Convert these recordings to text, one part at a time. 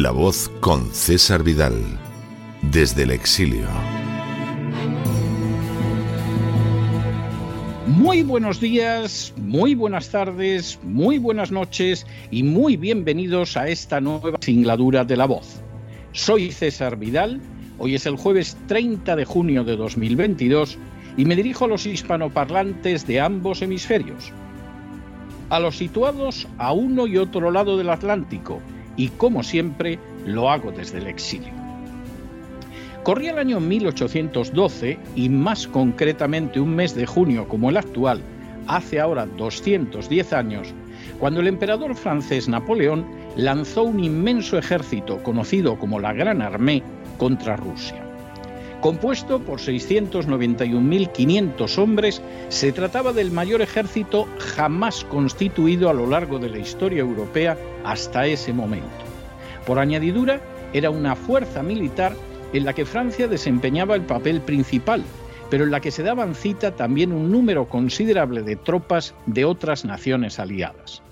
La voz con César Vidal, desde el exilio. Muy buenos días, muy buenas tardes, muy buenas noches y muy bienvenidos a esta nueva singladura de La voz. Soy César Vidal, hoy es el jueves 30 de junio de 2022 y me dirijo a los hispanoparlantes de ambos hemisferios. A los situados a uno y otro lado del Atlántico, y como siempre lo hago desde el exilio. Corría el año 1812 y más concretamente un mes de junio como el actual, hace ahora 210 años, cuando el emperador francés Napoleón lanzó un inmenso ejército conocido como la Gran Armée contra Rusia. Compuesto por 691.500 hombres, se trataba del mayor ejército jamás constituido a lo largo de la historia europea hasta ese momento. Por añadidura, era una fuerza militar en la que Francia desempeñaba el papel principal, pero en la que se daban cita también un número considerable de tropas de otras naciones aliadas.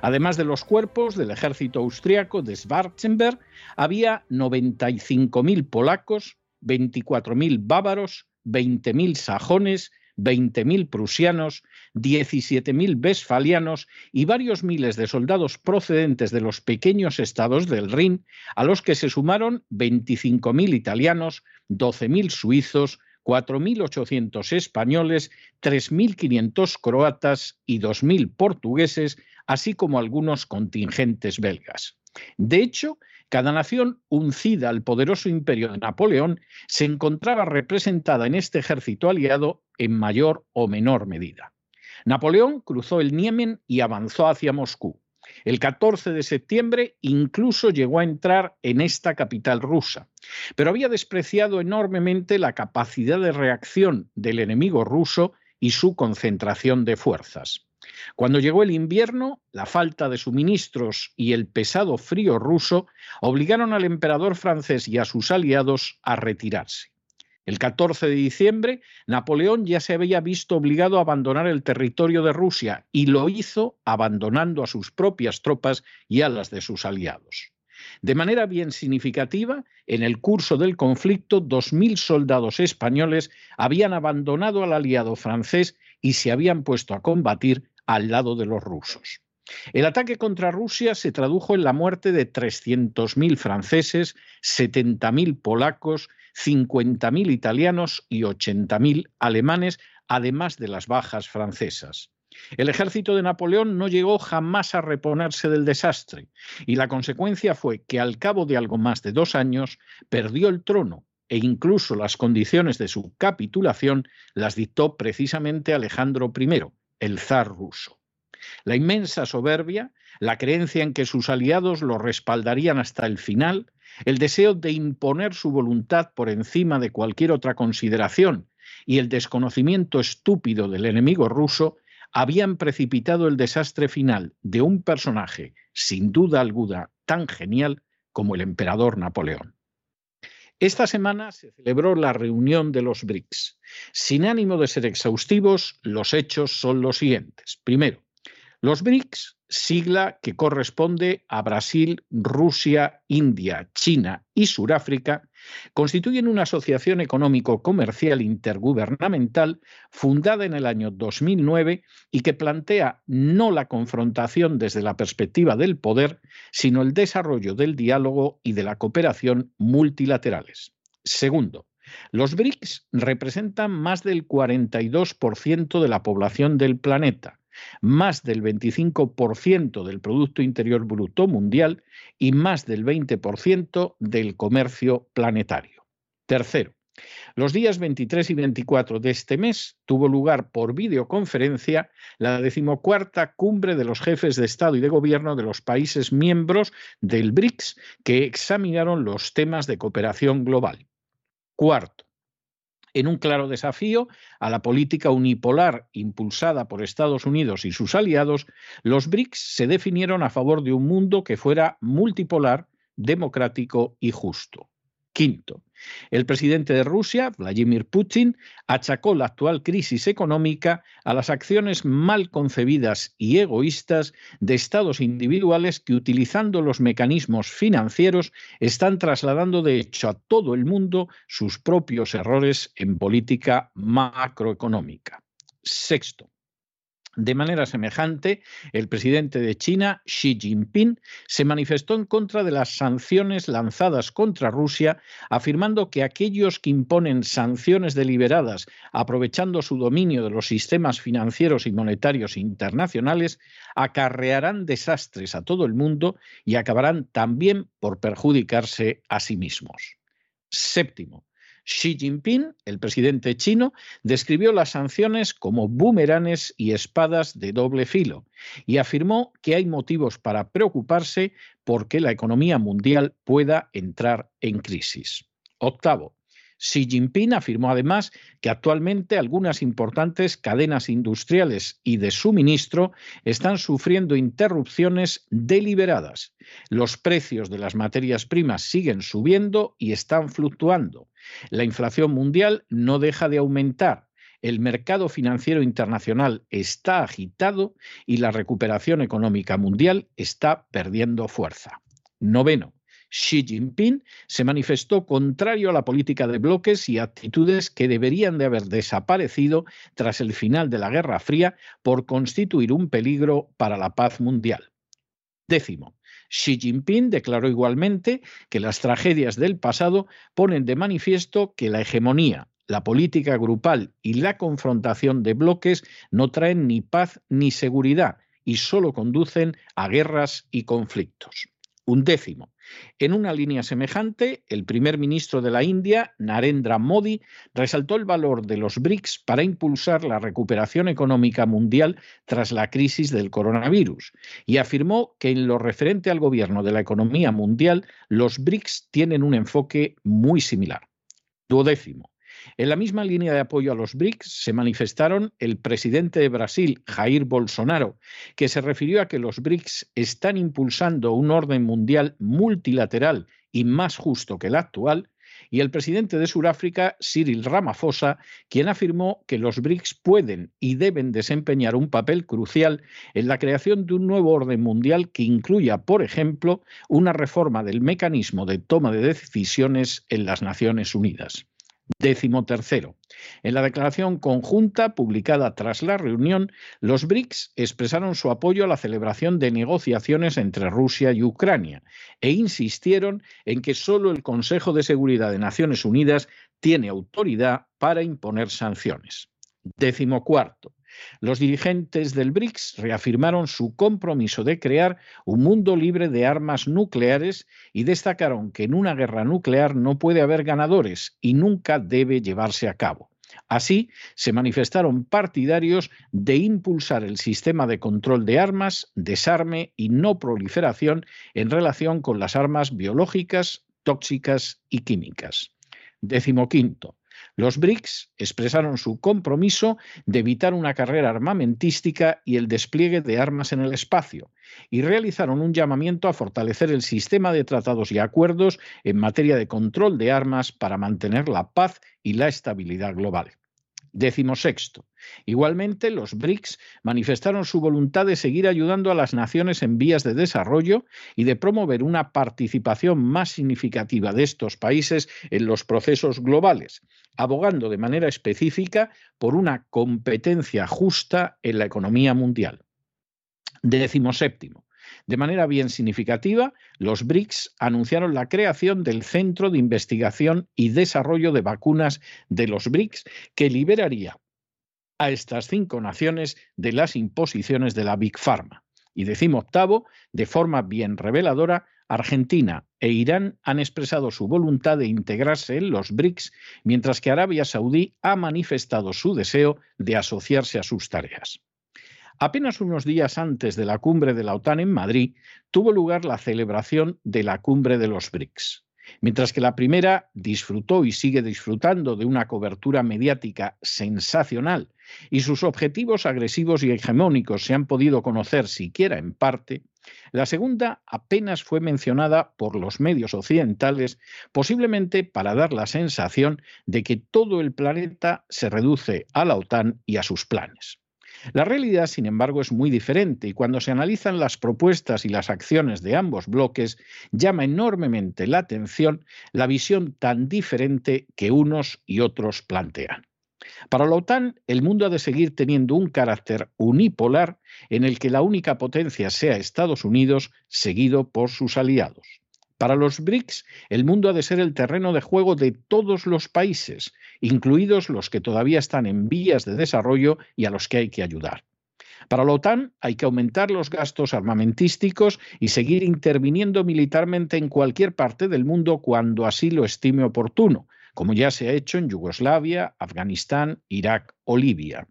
Además de los cuerpos del ejército austriaco de Schwarzenberg, había 95.000 polacos, 24.000 bávaros, 20.000 sajones, 20.000 prusianos, 17.000 vesfalianos y varios miles de soldados procedentes de los pequeños estados del Rin, a los que se sumaron 25.000 italianos, 12.000 suizos, 4.800 españoles, 3.500 croatas y 2.000 portugueses, así como algunos contingentes belgas. De hecho, cada nación uncida al poderoso imperio de Napoleón se encontraba representada en este ejército aliado en mayor o menor medida. Napoleón cruzó el Niemen y avanzó hacia Moscú. El 14 de septiembre incluso llegó a entrar en esta capital rusa, pero había despreciado enormemente la capacidad de reacción del enemigo ruso y su concentración de fuerzas. Cuando llegó el invierno, la falta de suministros y el pesado frío ruso obligaron al emperador francés y a sus aliados a retirarse. El 14 de diciembre, Napoleón ya se había visto obligado a abandonar el territorio de Rusia y lo hizo abandonando a sus propias tropas y a las de sus aliados. De manera bien significativa, en el curso del conflicto, 2.000 soldados españoles habían abandonado al aliado francés y se habían puesto a combatir al lado de los rusos. El ataque contra Rusia se tradujo en la muerte de 300.000 franceses, 70.000 polacos 50.000 italianos y 80.000 alemanes, además de las bajas francesas. El ejército de Napoleón no llegó jamás a reponerse del desastre y la consecuencia fue que al cabo de algo más de dos años perdió el trono e incluso las condiciones de su capitulación las dictó precisamente Alejandro I, el zar ruso. La inmensa soberbia, la creencia en que sus aliados lo respaldarían hasta el final, el deseo de imponer su voluntad por encima de cualquier otra consideración y el desconocimiento estúpido del enemigo ruso habían precipitado el desastre final de un personaje, sin duda alguna, tan genial como el emperador Napoleón. Esta semana se celebró la reunión de los BRICS. Sin ánimo de ser exhaustivos, los hechos son los siguientes. Primero, los BRICS, sigla que corresponde a Brasil, Rusia, India, China y Suráfrica, constituyen una asociación económico-comercial intergubernamental fundada en el año 2009 y que plantea no la confrontación desde la perspectiva del poder, sino el desarrollo del diálogo y de la cooperación multilaterales. Segundo, los BRICS representan más del 42% de la población del planeta más del 25% del Producto Interior Bruto mundial y más del 20% del comercio planetario. Tercero, los días 23 y 24 de este mes tuvo lugar por videoconferencia la decimocuarta cumbre de los jefes de Estado y de Gobierno de los países miembros del BRICS que examinaron los temas de cooperación global. Cuarto, en un claro desafío a la política unipolar impulsada por Estados Unidos y sus aliados, los BRICS se definieron a favor de un mundo que fuera multipolar, democrático y justo. Quinto, el presidente de Rusia, Vladimir Putin, achacó la actual crisis económica a las acciones mal concebidas y egoístas de estados individuales que, utilizando los mecanismos financieros, están trasladando de hecho a todo el mundo sus propios errores en política macroeconómica. Sexto, de manera semejante, el presidente de China, Xi Jinping, se manifestó en contra de las sanciones lanzadas contra Rusia, afirmando que aquellos que imponen sanciones deliberadas aprovechando su dominio de los sistemas financieros y monetarios internacionales acarrearán desastres a todo el mundo y acabarán también por perjudicarse a sí mismos. Séptimo, Xi Jinping, el presidente chino, describió las sanciones como boomeranes y espadas de doble filo y afirmó que hay motivos para preocuparse porque la economía mundial pueda entrar en crisis. Octavo, Xi Jinping afirmó además que actualmente algunas importantes cadenas industriales y de suministro están sufriendo interrupciones deliberadas. Los precios de las materias primas siguen subiendo y están fluctuando. La inflación mundial no deja de aumentar. El mercado financiero internacional está agitado y la recuperación económica mundial está perdiendo fuerza. Noveno. Xi Jinping se manifestó contrario a la política de bloques y actitudes que deberían de haber desaparecido tras el final de la Guerra Fría por constituir un peligro para la paz mundial. Décimo. Xi Jinping declaró igualmente que las tragedias del pasado ponen de manifiesto que la hegemonía, la política grupal y la confrontación de bloques no traen ni paz ni seguridad y solo conducen a guerras y conflictos. Un décimo. En una línea semejante, el primer ministro de la India, Narendra Modi, resaltó el valor de los BRICS para impulsar la recuperación económica mundial tras la crisis del coronavirus y afirmó que en lo referente al gobierno de la economía mundial, los BRICS tienen un enfoque muy similar. Duodécimo. En la misma línea de apoyo a los BRICS se manifestaron el presidente de Brasil, Jair Bolsonaro, que se refirió a que los BRICS están impulsando un orden mundial multilateral y más justo que el actual, y el presidente de Sudáfrica, Cyril Ramaphosa, quien afirmó que los BRICS pueden y deben desempeñar un papel crucial en la creación de un nuevo orden mundial que incluya, por ejemplo, una reforma del mecanismo de toma de decisiones en las Naciones Unidas. Décimo tercero. En la declaración conjunta publicada tras la reunión, los BRICS expresaron su apoyo a la celebración de negociaciones entre Rusia y Ucrania e insistieron en que solo el Consejo de Seguridad de Naciones Unidas tiene autoridad para imponer sanciones. Décimo cuarto. Los dirigentes del BRICS reafirmaron su compromiso de crear un mundo libre de armas nucleares y destacaron que en una guerra nuclear no puede haber ganadores y nunca debe llevarse a cabo. Así, se manifestaron partidarios de impulsar el sistema de control de armas, desarme y no proliferación en relación con las armas biológicas, tóxicas y químicas. Décimo quinto. Los BRICS expresaron su compromiso de evitar una carrera armamentística y el despliegue de armas en el espacio, y realizaron un llamamiento a fortalecer el sistema de tratados y acuerdos en materia de control de armas para mantener la paz y la estabilidad global. Décimo sexto. Igualmente, los BRICS manifestaron su voluntad de seguir ayudando a las naciones en vías de desarrollo y de promover una participación más significativa de estos países en los procesos globales, abogando de manera específica por una competencia justa en la economía mundial. Décimo séptimo. De manera bien significativa, los BRICS anunciaron la creación del Centro de Investigación y Desarrollo de Vacunas de los BRICS, que liberaría a estas cinco naciones de las imposiciones de la Big Pharma. Y decimo octavo, de forma bien reveladora, Argentina e Irán han expresado su voluntad de integrarse en los BRICS, mientras que Arabia Saudí ha manifestado su deseo de asociarse a sus tareas. Apenas unos días antes de la cumbre de la OTAN en Madrid, tuvo lugar la celebración de la cumbre de los BRICS. Mientras que la primera disfrutó y sigue disfrutando de una cobertura mediática sensacional y sus objetivos agresivos y hegemónicos se han podido conocer siquiera en parte, la segunda apenas fue mencionada por los medios occidentales, posiblemente para dar la sensación de que todo el planeta se reduce a la OTAN y a sus planes. La realidad, sin embargo, es muy diferente y cuando se analizan las propuestas y las acciones de ambos bloques, llama enormemente la atención la visión tan diferente que unos y otros plantean. Para la OTAN, el mundo ha de seguir teniendo un carácter unipolar en el que la única potencia sea Estados Unidos, seguido por sus aliados. Para los BRICS, el mundo ha de ser el terreno de juego de todos los países, incluidos los que todavía están en vías de desarrollo y a los que hay que ayudar. Para la OTAN hay que aumentar los gastos armamentísticos y seguir interviniendo militarmente en cualquier parte del mundo cuando así lo estime oportuno, como ya se ha hecho en Yugoslavia, Afganistán, Irak o Libia.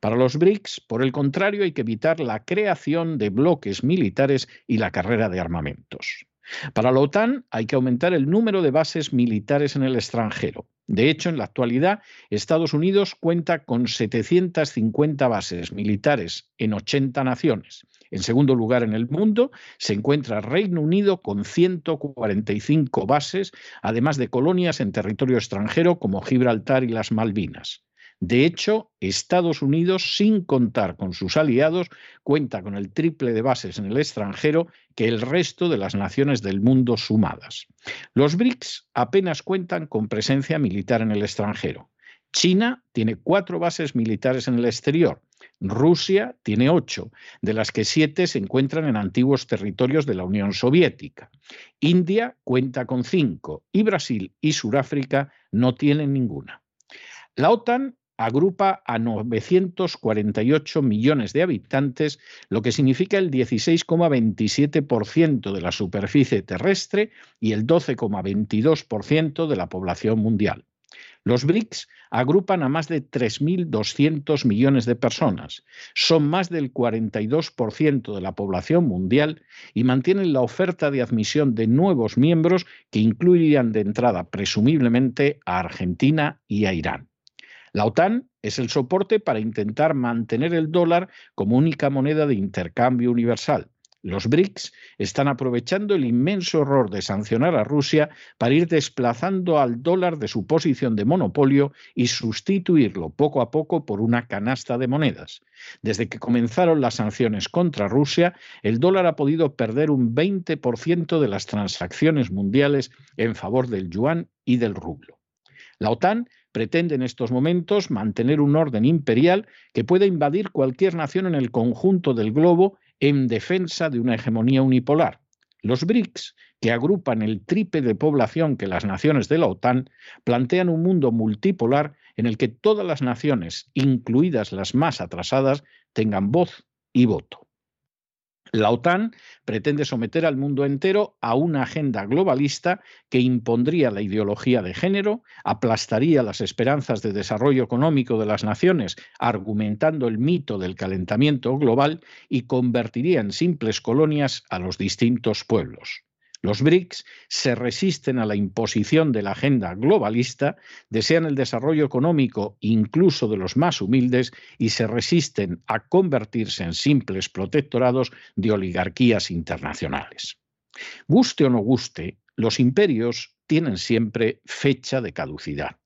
Para los BRICS, por el contrario, hay que evitar la creación de bloques militares y la carrera de armamentos. Para la OTAN hay que aumentar el número de bases militares en el extranjero. De hecho, en la actualidad, Estados Unidos cuenta con 750 bases militares en 80 naciones. En segundo lugar en el mundo se encuentra Reino Unido con 145 bases, además de colonias en territorio extranjero como Gibraltar y las Malvinas. De hecho, Estados Unidos, sin contar con sus aliados, cuenta con el triple de bases en el extranjero que el resto de las naciones del mundo sumadas. Los BRICS apenas cuentan con presencia militar en el extranjero. China tiene cuatro bases militares en el exterior. Rusia tiene ocho, de las que siete se encuentran en antiguos territorios de la Unión Soviética. India cuenta con cinco y Brasil y Sudáfrica no tienen ninguna. La OTAN agrupa a 948 millones de habitantes, lo que significa el 16,27% de la superficie terrestre y el 12,22% de la población mundial. Los BRICS agrupan a más de 3.200 millones de personas, son más del 42% de la población mundial y mantienen la oferta de admisión de nuevos miembros que incluirían de entrada presumiblemente a Argentina y a Irán. La OTAN es el soporte para intentar mantener el dólar como única moneda de intercambio universal. Los BRICS están aprovechando el inmenso error de sancionar a Rusia para ir desplazando al dólar de su posición de monopolio y sustituirlo poco a poco por una canasta de monedas. Desde que comenzaron las sanciones contra Rusia, el dólar ha podido perder un 20% de las transacciones mundiales en favor del yuan y del rublo. La OTAN pretende en estos momentos mantener un orden imperial que pueda invadir cualquier nación en el conjunto del globo en defensa de una hegemonía unipolar. Los BRICS, que agrupan el triple de población que las naciones de la OTAN, plantean un mundo multipolar en el que todas las naciones, incluidas las más atrasadas, tengan voz y voto. La OTAN pretende someter al mundo entero a una agenda globalista que impondría la ideología de género, aplastaría las esperanzas de desarrollo económico de las naciones argumentando el mito del calentamiento global y convertiría en simples colonias a los distintos pueblos. Los BRICS se resisten a la imposición de la agenda globalista, desean el desarrollo económico incluso de los más humildes y se resisten a convertirse en simples protectorados de oligarquías internacionales. Guste o no guste, los imperios tienen siempre fecha de caducidad.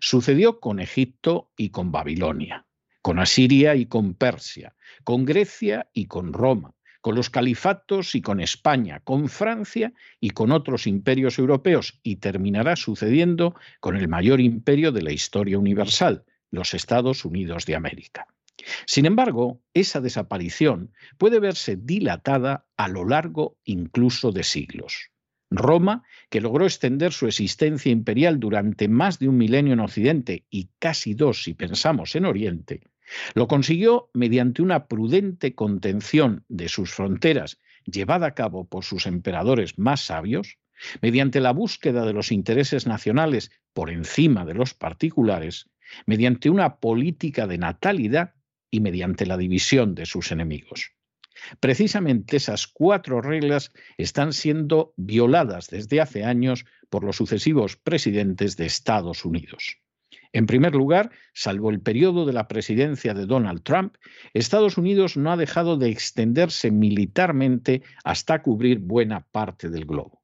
Sucedió con Egipto y con Babilonia, con Asiria y con Persia, con Grecia y con Roma, con los califatos y con España, con Francia y con otros imperios europeos, y terminará sucediendo con el mayor imperio de la historia universal, los Estados Unidos de América. Sin embargo, esa desaparición puede verse dilatada a lo largo incluso de siglos. Roma, que logró extender su existencia imperial durante más de un milenio en Occidente y casi dos si pensamos en Oriente, lo consiguió mediante una prudente contención de sus fronteras llevada a cabo por sus emperadores más sabios, mediante la búsqueda de los intereses nacionales por encima de los particulares, mediante una política de natalidad y mediante la división de sus enemigos. Precisamente esas cuatro reglas están siendo violadas desde hace años por los sucesivos presidentes de Estados Unidos. En primer lugar, salvo el periodo de la presidencia de Donald Trump, Estados Unidos no ha dejado de extenderse militarmente hasta cubrir buena parte del globo.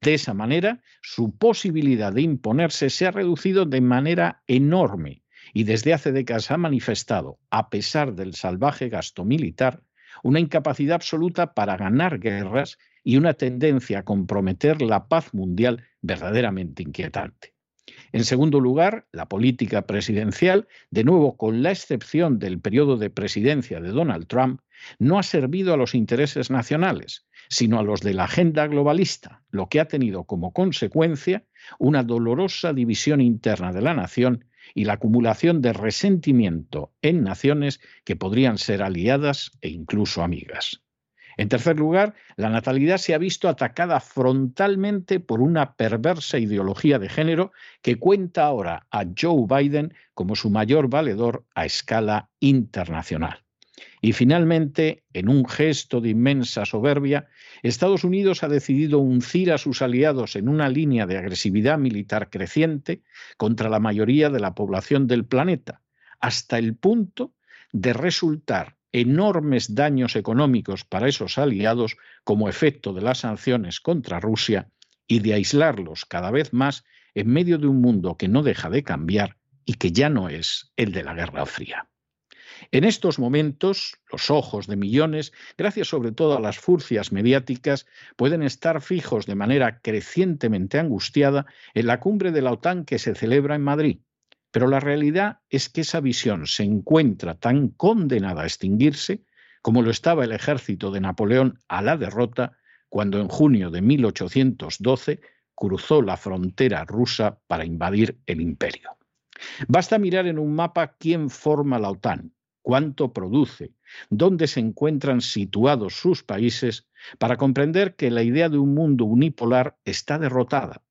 De esa manera, su posibilidad de imponerse se ha reducido de manera enorme y desde hace décadas ha manifestado, a pesar del salvaje gasto militar, una incapacidad absoluta para ganar guerras y una tendencia a comprometer la paz mundial verdaderamente inquietante. En segundo lugar, la política presidencial, de nuevo con la excepción del periodo de presidencia de Donald Trump, no ha servido a los intereses nacionales, sino a los de la agenda globalista, lo que ha tenido como consecuencia una dolorosa división interna de la nación y la acumulación de resentimiento en naciones que podrían ser aliadas e incluso amigas. En tercer lugar, la natalidad se ha visto atacada frontalmente por una perversa ideología de género que cuenta ahora a Joe Biden como su mayor valedor a escala internacional. Y finalmente, en un gesto de inmensa soberbia, Estados Unidos ha decidido uncir a sus aliados en una línea de agresividad militar creciente contra la mayoría de la población del planeta, hasta el punto de resultar enormes daños económicos para esos aliados como efecto de las sanciones contra Rusia y de aislarlos cada vez más en medio de un mundo que no deja de cambiar y que ya no es el de la Guerra Fría. En estos momentos, los ojos de millones, gracias sobre todo a las furcias mediáticas, pueden estar fijos de manera crecientemente angustiada en la cumbre de la OTAN que se celebra en Madrid, pero la realidad es que esa visión se encuentra tan condenada a extinguirse como lo estaba el ejército de Napoleón a la derrota cuando en junio de 1812 cruzó la frontera rusa para invadir el imperio. Basta mirar en un mapa quién forma la OTAN, cuánto produce, dónde se encuentran situados sus países, para comprender que la idea de un mundo unipolar está derrotada,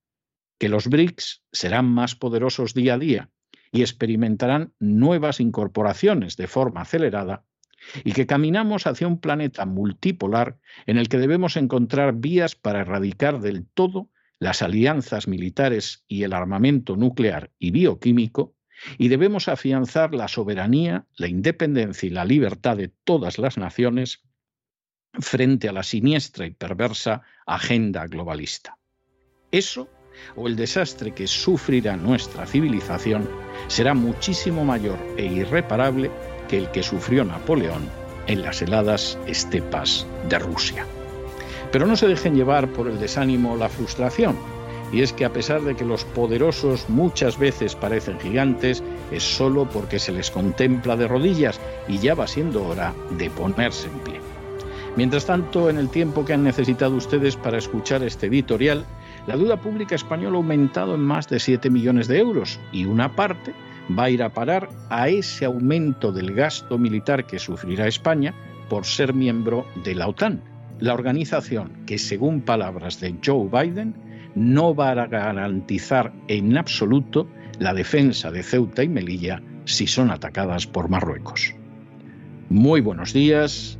que los BRICS serán más poderosos día a día y experimentarán nuevas incorporaciones de forma acelerada, y que caminamos hacia un planeta multipolar en el que debemos encontrar vías para erradicar del todo las alianzas militares y el armamento nuclear y bioquímico, y debemos afianzar la soberanía, la independencia y la libertad de todas las naciones frente a la siniestra y perversa agenda globalista. Eso o el desastre que sufrirá nuestra civilización será muchísimo mayor e irreparable que el que sufrió Napoleón en las heladas estepas de Rusia. Pero no se dejen llevar por el desánimo o la frustración. Y es que a pesar de que los poderosos muchas veces parecen gigantes, es solo porque se les contempla de rodillas y ya va siendo hora de ponerse en pie. Mientras tanto, en el tiempo que han necesitado ustedes para escuchar este editorial, la deuda pública española ha aumentado en más de 7 millones de euros y una parte va a ir a parar a ese aumento del gasto militar que sufrirá España por ser miembro de la OTAN la organización que, según palabras de Joe Biden, no va a garantizar en absoluto la defensa de Ceuta y Melilla si son atacadas por Marruecos. Muy buenos días,